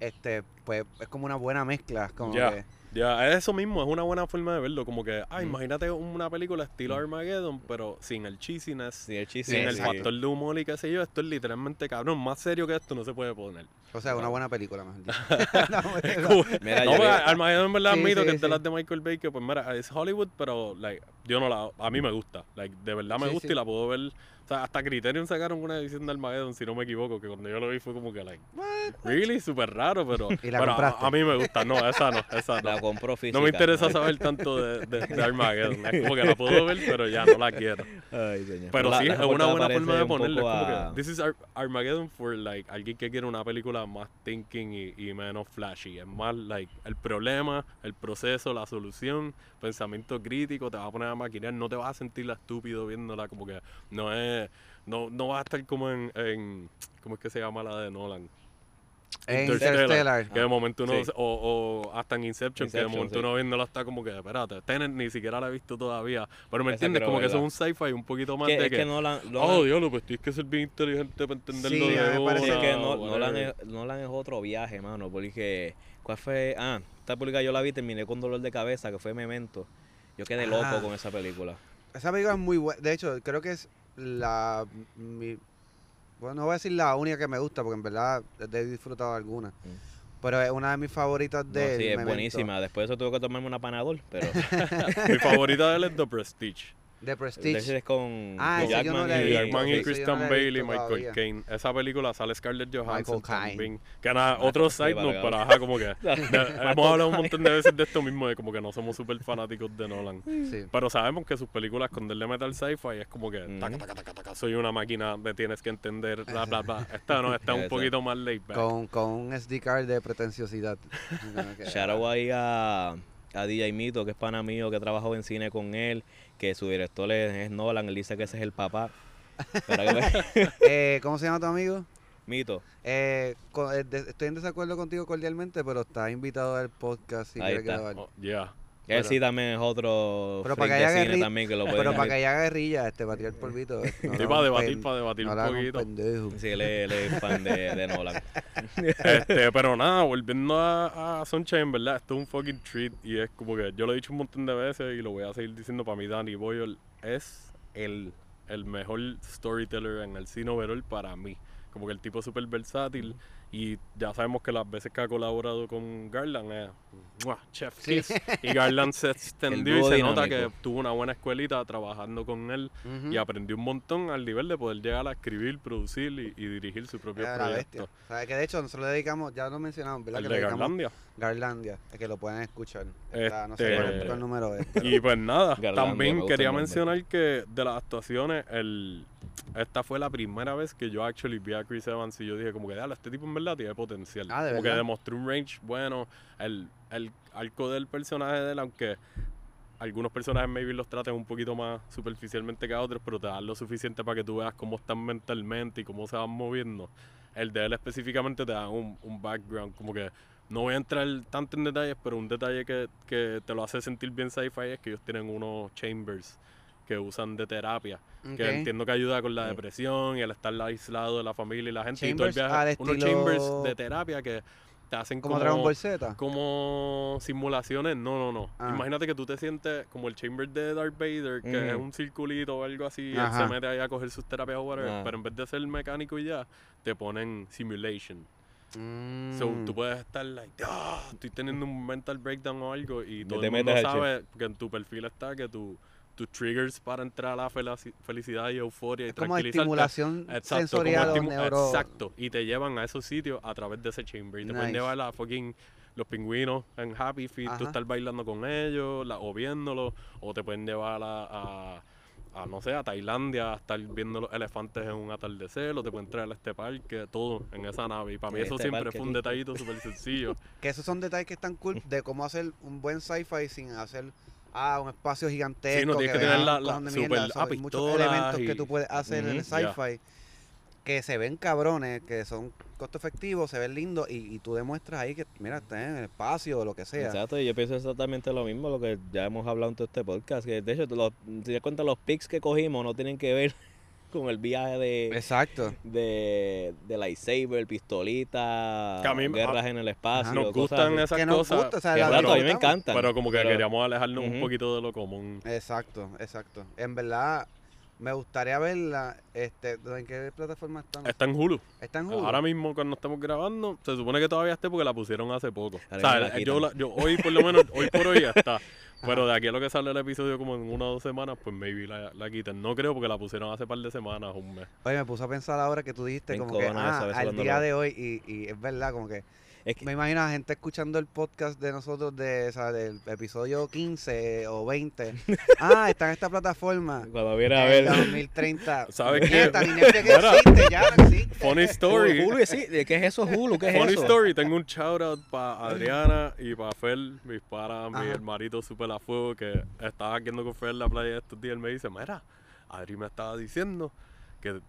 este, pues es como una buena mezcla, como que... Ya, es eso mismo, es una buena forma de verlo. Como que, ah, Mm. imagínate una película estilo Mm. Armageddon, pero sin el cheesiness, Sí, el chiste. sin el sí. factor de humor y qué sé yo. Esto es literalmente cabrón. Más serio que esto no se puede poner. O sea, una buena película, dicho. *laughs* *laughs* No, Mira, no, yo pues, Armageddon en verdad Sí, admito sí, que es de las de Michael Bay, que pues mira, es Hollywood, pero like, yo no la, a mí me gusta. Like, de verdad me Sí, gusta sí. y la puedo ver. O sea, hasta Criterion sacaron una edición de Armageddon, si no me equivoco, que cuando yo lo vi fue como que, like, really, súper raro, pero, *laughs* ¿Y la pero a, a mí me gusta. No, esa no, esa no. La compró física. No me interesa saber tanto de, de, de Armageddon. Es como que la puedo ver, pero ya no la quiero. Ay, señor. Pero La- sí, la es una buena forma de como a- que, this is Ar- Armageddon for like alguien que quiere una película más thinking y, y menos flashy. Es más like el problema, el proceso, la solución, pensamiento crítico, te va a poner a maquinar, no te vas a sentir la estúpido viéndola, como que no es, no, no vas a estar como en, en ¿cómo es que se llama la de Nolan? En Interstellar. Interstellar. Que de momento uno, sí. o, o hasta en Inception, que de momento sí. uno viéndolo está como que, espérate, Tenet ni siquiera la he visto todavía. Pero me entiendes, como que eso es un sci-fi un poquito más Que- de es que, que Nolan, oh, Nolan- diablo, pues tienes que ser bien inteligente para entenderlo Sí, de me parece una, que no. Nolan, es, Nolan es otro viaje, mano. Porque, ¿cuál fue? Ah, esta película yo la vi y terminé con dolor de cabeza, que fue Memento. Yo quedé Ah. loco con esa película. Esa película es muy buena. De hecho, creo que es la. Mi, bueno, no voy a decir la única que me gusta, porque en verdad he disfrutado alguna. Pero es una de mis favoritas No, de él. sí, es buenísima. Después de eso tuve que tomarme una panadol, pero *laughs* *laughs* Mi favorita de él es The Prestige. The Prestige. es con Ah, yo no Jackman la he y- Y visto, Jackman y Christian no Bale y Michael. Caine. Esa película sale Scarlett Johansson también. Que nada, otro side note, para ajá, como que... *laughs* de- hemos hablado un montón de veces de esto mismo, de como que no somos súper fanáticos de Nolan. Sí. Pero sabemos que sus películas con Del Metal Sci-Fi es como que... taca, Ujú. taca, taca, taca, soy una máquina, me tienes que entender, bla, bla, bla. *laughs* Esta no, esta es un poquito más laid back. Con, con un SD card de pretenciosidad. *laughs* Shout out ahí a, a DJ Mito, que es pana mío, que trabajó en cine con él, que su director es, es Nolan, él dice que ese es el papá. *laughs* Eh, ¿Cómo se llama tu amigo? Mito, Eh, eh, de- estoy en desacuerdo contigo cordialmente, pero está invitado al podcast si Ahí quiere está. grabar. Oh, yeah. Él Pero- sí también es otro Pero para que haya de cine guerri- también que lo puede Pero para que haya guerrilla, este, para tirar polvito. eh, *laughs* no Sí, para debatir, pen- para debatir no un poquito. Sí, él es, él es fan de, de Nolan. *laughs* Este, pero nada, volviendo a, a Sunshine, ¿verdad? Esto es un fucking treat y es como que yo lo he dicho un montón de veces y lo voy a seguir diciendo para mí, Danny Boyle es el, el mejor storyteller en el cine overall para mí. Como que el tipo es súper versátil y ya sabemos que las veces que ha colaborado con Garland es ¡mua! chef Sí. kiss. y Garland se *laughs* extendió y se nota que dinámico. tuvo una buena escuelita trabajando con él Ujú. y aprendió un montón al nivel de poder llegar a escribir, producir y, y dirigir su propio bestia. proyecto. ¿Sabes que de hecho nosotros le dedicamos, ya lo mencionamos, ¿verdad? El que de le Garlandia. Garlandia, es que lo pueden escuchar. Está, no sé Este- cuál, número es. Y pues nada, Garlandia, me también gusta quería mencionar que de las actuaciones, el, esta fue la primera vez que yo actually vi a Chris Evans y yo dije como que, "Diablo, este tipo en verdad tiene potencial. Ah, ¿de como que verdad? demostró un range bueno, el, el arco del personaje de él, aunque algunos personajes maybe los traten un poquito más superficialmente que a otros, pero te dan lo suficiente para que tú veas cómo están mentalmente y cómo se van moviendo. El de él específicamente te da un, un background, como que no voy a entrar tanto en detalles, pero un detalle que, que te lo hace sentir bien sci-fi es que ellos tienen unos chambers que usan de terapia, que entiendo que ayuda con la depresión y el estar aislado de la familia y la gente. y todo el viaje- al unos chambers de terapia que te hacen Como como, Dragon Ball Z. como simulaciones. No, no, no. Ah. Imagínate que tú te sientes como el chamber de Darth Vader, que es un circulito o algo así, y él se mete ahí a coger sus terapias o whatever, Ah. pero en vez de ser mecánico y ya, te ponen simulation. Mm. So, tú puedes estar like, "Ah, estoy teniendo un mental breakdown o algo y todo te el mundo sabe que en tu perfil está que tu, tus triggers para entrar a la felici- felicidad y euforia y es como estimulación Exacto, sensorial como estimu- exacto, y te llevan a esos sitios a través de ese chamber y te pueden llevar a fucking los pingüinos en Happy Feet, tú Ajá. estar bailando con ellos la- o viéndolos, o te pueden llevar a, a, a, no sé, a Tailandia, a estar viendo los elefantes en un atardecer, o te pueden traer a este parque, todo en esa nave. Y para mí En eso este siempre fue un detallito súper sencillo. *laughs* Que esos son detalles que están cool de cómo hacer un buen sci-fi sin hacer ah, un espacio gigantesco. Sí, no tienes que tener vean la- la super- mierda, ah, muchos elementos que tú puedes hacer en el sci-fi que se ven cabrones, que son costo efectivos, se ven lindos y, y tú demuestras ahí que, mira, está en el espacio o lo que sea. Exacto, y yo pienso exactamente lo mismo, lo que ya hemos hablado en todo este podcast. Que de hecho, los, si te das cuenta, los pics que cogimos no tienen que ver con el viaje de, Exacto. de, de lightsaber, pistolita, Que a mí- guerras en el espacio. Nos cosas gustan así. esas que nos cosas. gusta, o sea, Que la rato, a mí me encantan. Pero como que pero- queríamos alejarnos un poquito de lo común. Exacto, exacto. En verdad, me gustaría verla. Este, ¿En qué plataforma están? Está en Hulu. ¿Está en Hulu? Ahora mismo cuando estamos grabando, se supone que todavía esté porque la pusieron hace poco. O sea, yo, quitan. la- yo hoy por lo menos, hoy por hoy ya está. *laughs* Pero de aquí a lo que sale el episodio como en una o dos semanas, pues maybe la, la quiten. No creo porque la pusieron hace par de semanas, un mes. Oye, me puse a pensar ahora que tú dijiste Me como que ah, al día de hoy y, y es verdad como que Es que- me imagino a gente escuchando el podcast de nosotros de, o sea, del episodio 15 o 20. *laughs* ah, está en esta plataforma. Cuando viene a En ver. 2030. ¿Sabes qué? Ni Netflix Mira. existe, ya no existe. Funny story. Hulu, sí, ¿qué es eso, Hulu? ¿Qué es Funny eso? story, tengo un shout out para Adriana y para Fel, mis paras, mi hermanito super a fuego que estaba aquí con Fel en la playa estos días. Él me dice, mira, Adri me estaba diciendo que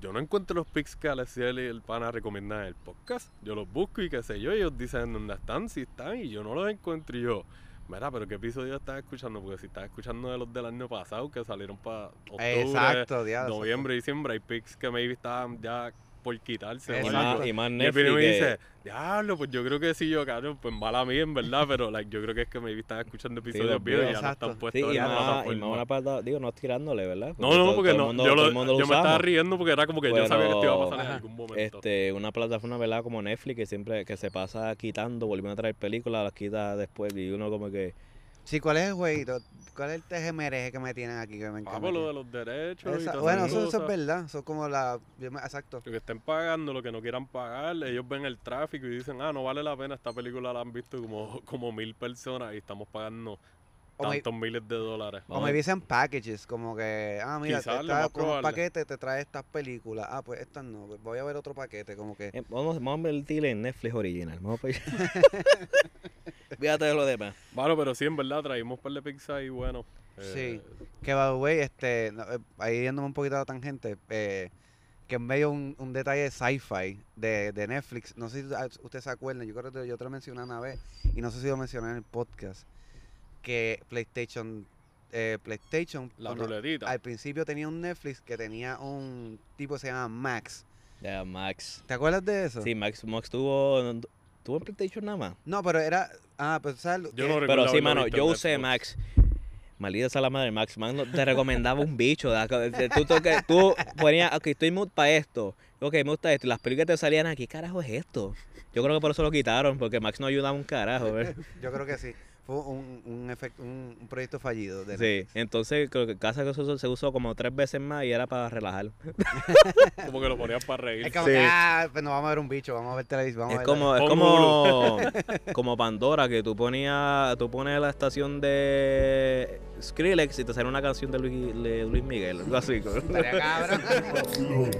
yo no encuentro los pics que Alexia y el pana recomiendan en el podcast. Yo los busco y qué sé yo, ellos dicen dónde están, si están, y yo no los encuentro. Y yo, mira, pero qué episodio estás escuchando, porque si estás escuchando de los del año pasado que salieron para octubre, Exacto, noviembre, diciembre, hay pics que maybe estaban ya por quitarse. Exacto. Y más, y más Y él Netflix. y me dice, diablo, pues yo creo que sí, yo, cabrón, pues mala mía, en verdad, pero like, yo creo que es que me están escuchando episodios los viejos y ya no Exacto. están puestos Sí, y en la más, y plataforma. más una parte, digo, no tirándole, ¿verdad? No, no, porque todo no, mundo- yo, lo- lo me estaba riendo porque era como que yo sabía que esto iba a pasar en algún momento. Este, una plataforma, ¿verdad? Como Netflix, que siempre que se pasa quitando, volviendo a traer películas, las quita después y uno como que... Sí, ¿cuál es el jueguito? ¿Cuál es el tejemereje que me tienen aquí? Que me Ah, encanta por lo de los derechos y Esa- bueno, eso, eso es verdad. Eso es como la... Exacto. Lo que estén pagando, lo que no quieran pagar, ellos ven el tráfico y dicen, ah, no vale la pena, esta película la han visto como, como mil personas y estamos pagando O me- tantos miles de dólares. O me dicen packages, como que, ah, mira, Quizás te trae con un paquete, te trae estas películas. Ah, pues estas no, pues voy a ver otro paquete, como que... eh, vamos, vamos a invertirle en Netflix original. Vamos allá. *laughs* Fíjate de lo demás. Bueno, pero sí, en verdad, traímos un par de pizza y bueno. Sí. eh, Que, by the way, este, no, eh, ahí yéndome un poquito a la tangente, eh, que en medio un, un detalle de sci-fi de, de Netflix, no sé si ah, ustedes se acuerdan, yo creo que yo te lo mencioné una vez, y no sé si lo mencioné en el podcast, que PlayStation, eh, PlayStation, La ruletita. al principio tenía un Netflix que tenía un tipo que se llama Max. Ya, Max. ¿Te acuerdas de eso? Sí, Max, Max tuvo, tuvo en PlayStation nada más. No, pero era, ah, pues sabes, Yo no recuerdo Pero sí, mano, yo usé. Max. Maldita sea la madre, Max. No- te recomendaba un bicho. Tú, tú, tú ponías, ok, estoy mood para esto. Ok, me gusta esto. Y las películas te salían aquí. ¿Qué carajo es esto? Yo creo que por eso lo quitaron, porque Max no ayudaba un carajo. ¿ver? yo creo que sí. Fue un, un, efecto, un, un proyecto fallido de Sí, entonces creo que casa que se usó, se usó como tres veces más y era para relajar. *laughs* Como que lo ponías para reír. Es como Sí. que, ah, pues no vamos a ver un bicho, vamos a ver televisión, vamos Es a ver como, es como, *laughs* como Pandora, que tú ponías, tú pones la estación de Skrillex y te sale una canción de Luis, de Luis Miguel, algo así. Estaría cabrón.